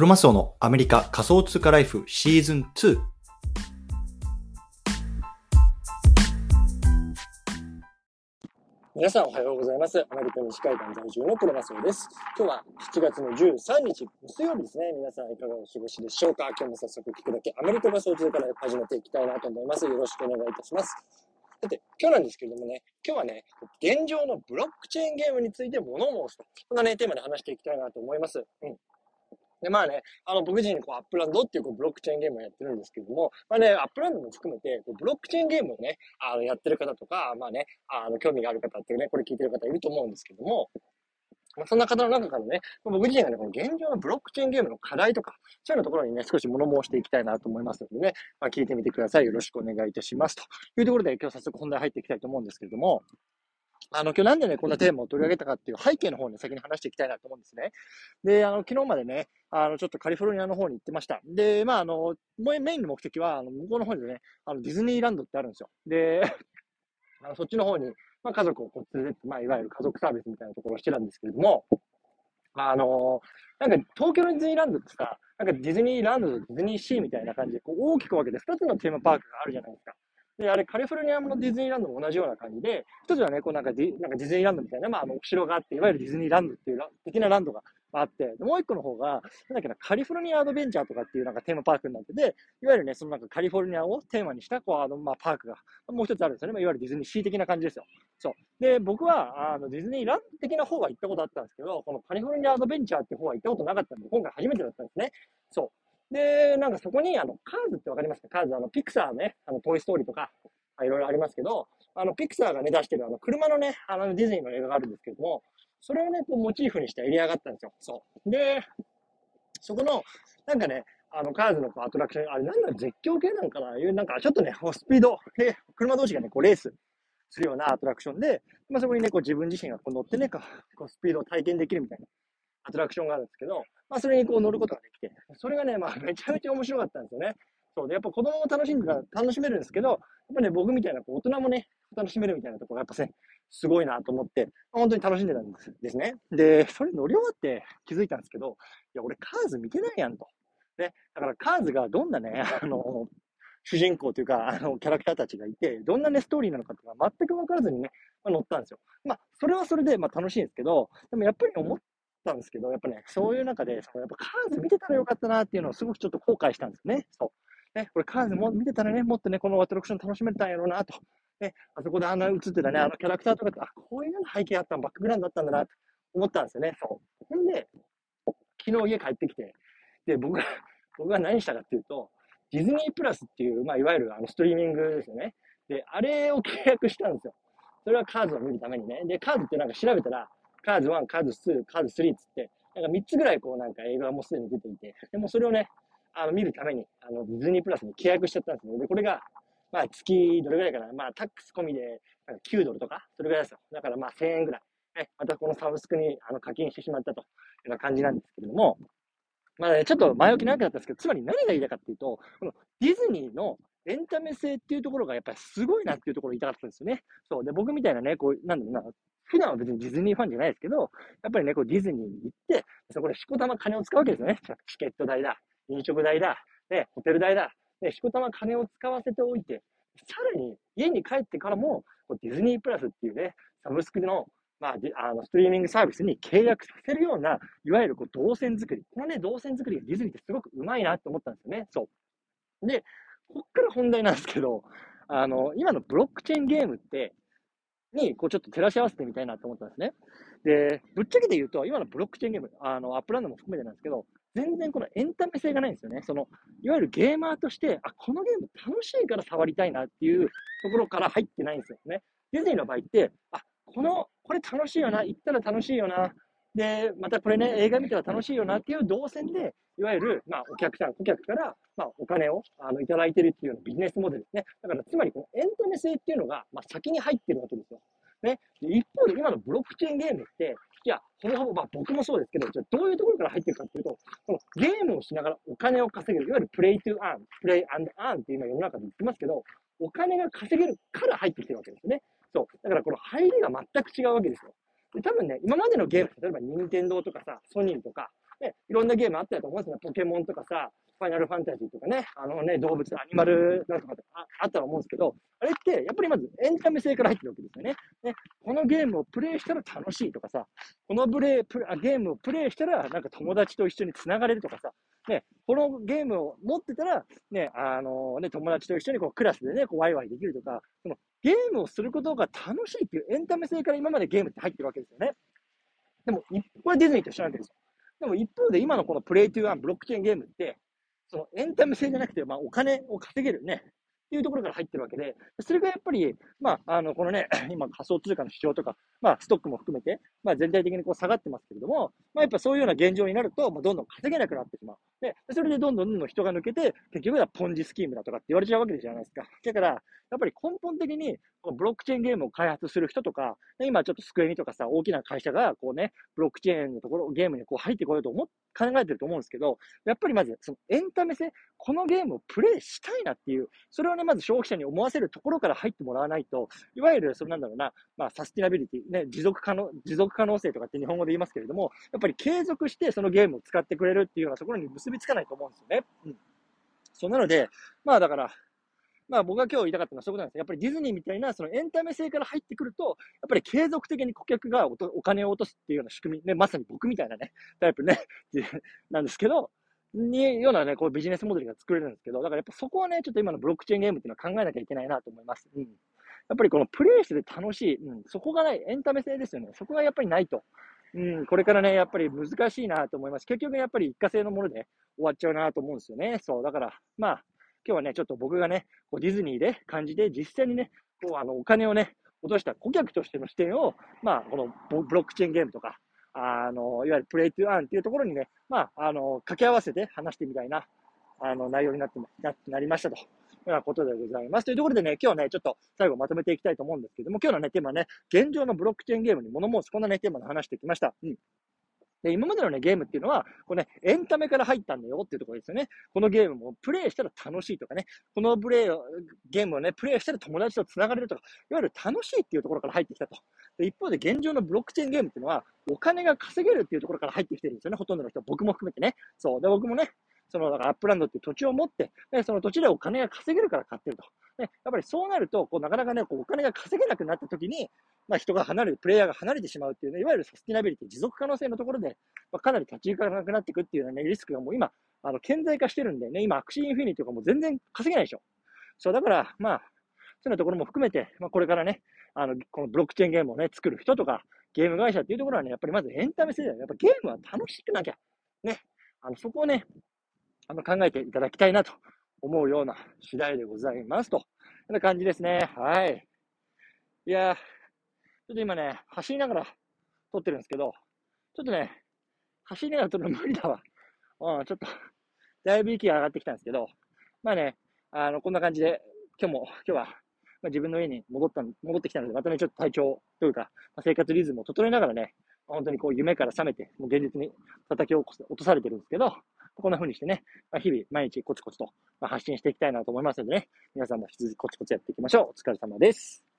クロマスオのアメリカ仮想通貨ライフシーズン2。皆さんおはようございます。アメリカ西海岸在住のクロマスオです。今日は7月の13日、水曜日ですね。皆さんいかがお過ごしでしょうか？今日も早速聞くだけアメリカ仮想通貨ライフ始めていきたいなと思います。よろしくお願いいたします。さて、今日なんですけれどもね、今日はね、現状のブロックチェーンゲームについて物申すと、こんなね、テーマで話していきたいなと思います。うん。で、まあね、あの、僕自身こう、アップランドっていうこうブロックチェーンゲームをやってるんですけども、まあね、アップランドも含めて、こうブロックチェーンゲームをね、あの、やってる方とか、まあね、あの、興味がある方っていうね、これ聞いてる方いると思うんですけども、まあ、そんな方の中からね、僕自身がね、この現状のブロックチェーンゲームの課題とか、そういうようなところにね、少し物申していきたいなと思いますのでね、まあ、聞いてみてください。よろしくお願いいたします。というところで、今日早速本題入っていきたいと思うんですけれども、あの、今日なんでね、こんなテーマを取り上げたかっていう背景の方に先に話していきたいなと思うんですね。で、あの、昨日までね、あの、ちょっとカリフォルニアの方に行ってました。で、まあ、あの、メインの目的は、あの、向こうの方にね、あの、ディズニーランドってあるんですよ。で、あのそっちの方に、まあ、家族をこう連れてって、まあ、いわゆる家族サービスみたいなところをしてたんですけれども、あのなんか東京のディズニーランドってさ、なんかディズニーランドとディズニーシーみたいな感じで、こう大きく分けて2つのテーマパークがあるじゃないですか。で、あれ、カリフォルニアのディズニーランドも同じような感じで、一つはね、こうなんかディなんかディズニーランドみたいな、まあ、あの、お城があって、いわゆるディズニーランドっていう的なランドがあって、もう一個の方が、なんだっけな、カリフォルニアアドベンチャーとかっていうなんかテーマパークになってて、いわゆるね、そのなんかカリフォルニアをテーマにした、こう、あの、まあ、パークが、もう一つあるんですよね。まあ、いわゆるディズニーシー的な感じですよ。そう。で、僕は、あの、ディズニーランド的な方は行ったことあったんですけど、このカリフォルニアアドベンチャーって方は行ったことなかったんで、今回初めてだったんですね。そう。で、なんかそこに、あの、カーズってわかりますか？カーズ、あの、ピクサーね、あの、トイストーリーとか、いろいろありますけど、あの、ピクサーがね、出してるあの、車のね、あの、ディズニーの映画があるんですけども、それをね、こう、モチーフにしたエリアがあったんですよ。そう。で、そこの、なんかね、あの、カーズのこうアトラクション、あれなんだ、絶叫系なんかな？いう、なんか、ちょっとね、こうスピードで、車同士がね、こう、レースするようなアトラクションで、まあ、そこにね、こう、自分自身がこう乗ってね、こうスピードを体験できるみたいなアトラクションがあるんですけど、まあ、それにこう乗ることができて、それがね、まあ、めちゃめちゃ面白かったんですよね。そうで、やっぱ子供も楽しんでた、楽しめるんですけど、やっぱね、僕みたいなこう大人もね、楽しめるみたいなところがやっぱね、すごいなと思って、本当に楽しんでたんですですね。で、それ乗り終わって気づいたんですけど、いや、俺カーズ見てないやんと。ね、だからカーズがどんなね、あの、主人公というか、あの、キャラクターたちがいて、どんなね、ストーリーなのかとか全く分からずにね、まあ、乗ったんですよ。まあ、それはそれで、まあ、楽しいんですけど、でもやっぱり思ったんですけど、やっぱね、そういう中で、そのやっぱカーズ見てたらよかったなっていうのをすごくちょっと後悔したんですよね。そう。ね、これカーズも見てたらね、もっとね、このアトラクション楽しめたんやろうなと。ね、あそこであんな映ってたね、あのキャラクターとかって、あ、こういうような背景あったの、バックグラウンドだったんだなと思ったんですよね。そう。ほんで、昨日家帰ってきて、で、僕が、僕が何したかっていうと、ディズニープラスっていう、まあ、いわゆるあのストリーミングですよね。で、あれを契約したんですよ。それはカーズを見るためにね。で、カーズってなんか調べたら、カーズ1、カーズ2、カーズ3っつって、なんか3つぐらいこうなんか映画がもうすでに出ていて、でもそれをね、あの見るために、あの、ディズニープラスに契約しちゃったんですね。で、これが、まあ月どれぐらいかな。まあタックス込みで、なんか9ドルとか、それぐらいですよ。だからまあ1000円ぐらい。ね、またこのサブスクにあの課金してしまったというような感じなんですけれども、まあね、ちょっと前置き長くなったんですけど、つまり何が言いたかっていうと、このディズニーのエンタメ性っていうところがやっぱりすごいなっていうところを言いたかったんですよね。そう。で、僕みたいなね、こう、なんだろうな、普段は別にディズニーファンじゃないですけど、やっぱりね、こうディズニーに行って、そこでしこたま金を使うわけですよね。チケット代だ、飲食代だ、ね、ホテル代だ、ね、しこたま金を使わせておいて、さらに家に帰ってからも、ディズニープラスっていうね、サブスクのまあ、あの、ストリーミングサービスに契約させるような、いわゆるこう動線作り。このね、動線作りがディズニーってすごくうまいなって思ったんですよね。そう。で、こっから本題なんですけど、あの、今のブロックチェーンゲームって、に、こうちょっと照らし合わせてみたいなと思ったんですね。で、ぶっちゃけて言うと、今のブロックチェーンゲーム、あの、アップランドも含めてなんですけど、全然このエンタメ性がないんですよね。その、いわゆるゲーマーとして、あ、このゲーム楽しいから触りたいなっていうところから入ってないんですよね。ディズニーの場合って、あ、この、これ楽しいよな、行ったら楽しいよな、で、またこれね、映画見たら楽しいよなっていう動線で、いわゆる、まあ、お客さん、顧客から、まあ、お金を、あの、いただいてるっていうようなビジネスモデルですね。だから、つまり、このエンタメ性っていうのが、まあ、先に入ってるわけですよ。ね。一方で、今のブロックチェーンゲームって、いや、ほぼほぼ、まあ、僕もそうですけど、じゃあどういうところから入ってるかっていうと、このゲームをしながらお金を稼げる、いわゆるプレイトゥアーン、プレイアンドアーンって今世の中で言ってますけど、お金が稼げるから入ってきてるわけですよね。そう。だからこの入りが全く違うわけですよ。で、多分ね、今までのゲーム、例えば任天堂とかさ、ソニーとか、ね、いろんなゲームあったと思うんですよ。ポケモンとかさ、ファイナルファンタジーとかね、あのね、動物、アニマルなんとかああったと思うんですけど、あれって、やっぱりまずエンタメ性から入ってるわけですよね。ね、このゲームをプレイしたら楽しいとかさ、このブレイプレゲームをプレイしたら、なんか友達と一緒に繋がれるとかさ、ね、このゲームを持ってたら、ね、あのね、友達と一緒にこうクラスでね、こうワイワイできるとか、そのゲームをすることが楽しいっていうエンタメ性から今までゲームって入ってるわけですよね。でも、これディズニーと一緒なんですよ。でも一方で今のこのプレイトゥーアンブロックチェーンゲームって、そのエンタメ性じゃなくて、まあお金を稼げるね、いうところから入ってるわけで、それがやっぱり、まあ、あの、このね、今仮想通貨の市場とか、まあ、ストックも含めて、まあ、全体的にこう下がってますけれども、まあ、やっぱそういうような現状になると、もう、どんどん稼げなくなってしまう。で、それでどんどんどんどん人が抜けて、結局はポンジスキームだとかって言われちゃうわけじゃないですか。だから、やっぱり根本的に、ブロックチェーンゲームを開発する人とか、今ちょっとスクエニとかさ、大きな会社が、こうね、ブロックチェーンのところ、ゲームにこう入ってこようと思っ考えてると思うんですけど、やっぱりまず、そのエンタメ性、このゲームをプレイしたいなっていう、それをね、まず消費者に思わせるところから入ってもらわないと、いわゆる、そのなんだろうな、まあ、サスティナビリティ、ね、持続可能、持続可能性とかって日本語で言いますけれども、やっぱり継続してそのゲームを使ってくれるっていうようなところに結びつかないと思うんですよね。うん。そうなので、まあだから、まあ僕が今日言いたかったのはそういうことなんですやっぱりディズニーみたいなそのエンタメ性から入ってくると、やっぱり継続的に顧客がお金を落とすっていうような仕組み、ね、まさに僕みたいなね、タイプね、なんですけど、に、ようなね、こうビジネスモデルが作れるんですけど、だからやっぱそこはね、ちょっと今のブロックチェーンゲームっていうのは考えなきゃいけないなと思います。うん。やっぱりこのプレイしてて楽しい、うん、そこがない、エンタメ性ですよね。そこがやっぱりないと。うん、これからね、やっぱり難しいなと思います。結局やっぱり一過性のもので終わっちゃうなと思うんですよね。そう、だから、まあ、今日はね、ちょっと僕がね、こうディズニーで感じて、実際にね、こうあのお金をね、落とした顧客としての視点を、まあ、このブロックチェーンゲームとか、あの、いわゆるプレイトゥーアンっていうところにね、まあ、あの、掛け合わせて話してみたいな、あの、内容になって、ななりましたと。いうようなことでございます。というところでね、今日はね、ちょっと最後まとめていきたいと思うんですけども、今日のね、テーマはね、現状のブロックチェーンゲームに物申す、こんなね、テーマで話してきました。うん。で、今までのね、ゲームっていうのは、これね、エンタメから入ったんだよっていうところですよね。このゲームもプレイしたら楽しいとかね、このプレイを、ゲームをね、プレイしたら友達と繋がれるとか、いわゆる楽しいっていうところから入ってきたと。で、一方で現状のブロックチェーンゲームっていうのは、お金が稼げるっていうところから入ってきてるんですよね。ほとんどの人、僕も含めてね。そう。で、僕もね、その、アップランドっていう土地を持って、ね、その土地でお金が稼げるから買ってると。ね、やっぱりそうなると、こう、なかなかね、こう、お金が稼げなくなった時に、まあ、人が離れる、プレイヤーが離れてしまうっていうね、いわゆるサスティナビリティ、持続可能性のところで、まあ、かなり立ち行かなくなっていくっていうね、リスクがもう今、あの、顕在化してるんでね、今、アクシーインフィニティとかも全然稼げないでしょ。そう、だから、まあ、そういうところも含めて、まあ、これからね、あの、このブロックチェーンゲームをね、作る人とか、ゲーム会社っていうところはね、やっぱりまずエンタメ性だよ。やっぱゲームは楽しくなきゃ。ね。あの、そこをね、あの、考えていただきたいなと思うような次第でございます。と。こんな感じですね。はい。いやー、ちょっと今ね、走りながら撮ってるんですけど、ちょっとね、走りながら撮るの無理だわ。うん、ちょっと、だいぶ息が上がってきたんですけど、まあね、あの、こんな感じで、今日も、今日は、まあ、自分の家に戻った、戻ってきたので、またね、ちょっと体調というか、まあ、生活リズムを整えながらね、本当にこう夢から覚めて、もう現実に叩き起こす、落とされてるんですけど、こんな風にしてね、まあ、日々毎日コツコツと発信していきたいなと思いますのでね、皆さんも引き続きコツコツやっていきましょう。お疲れ様です。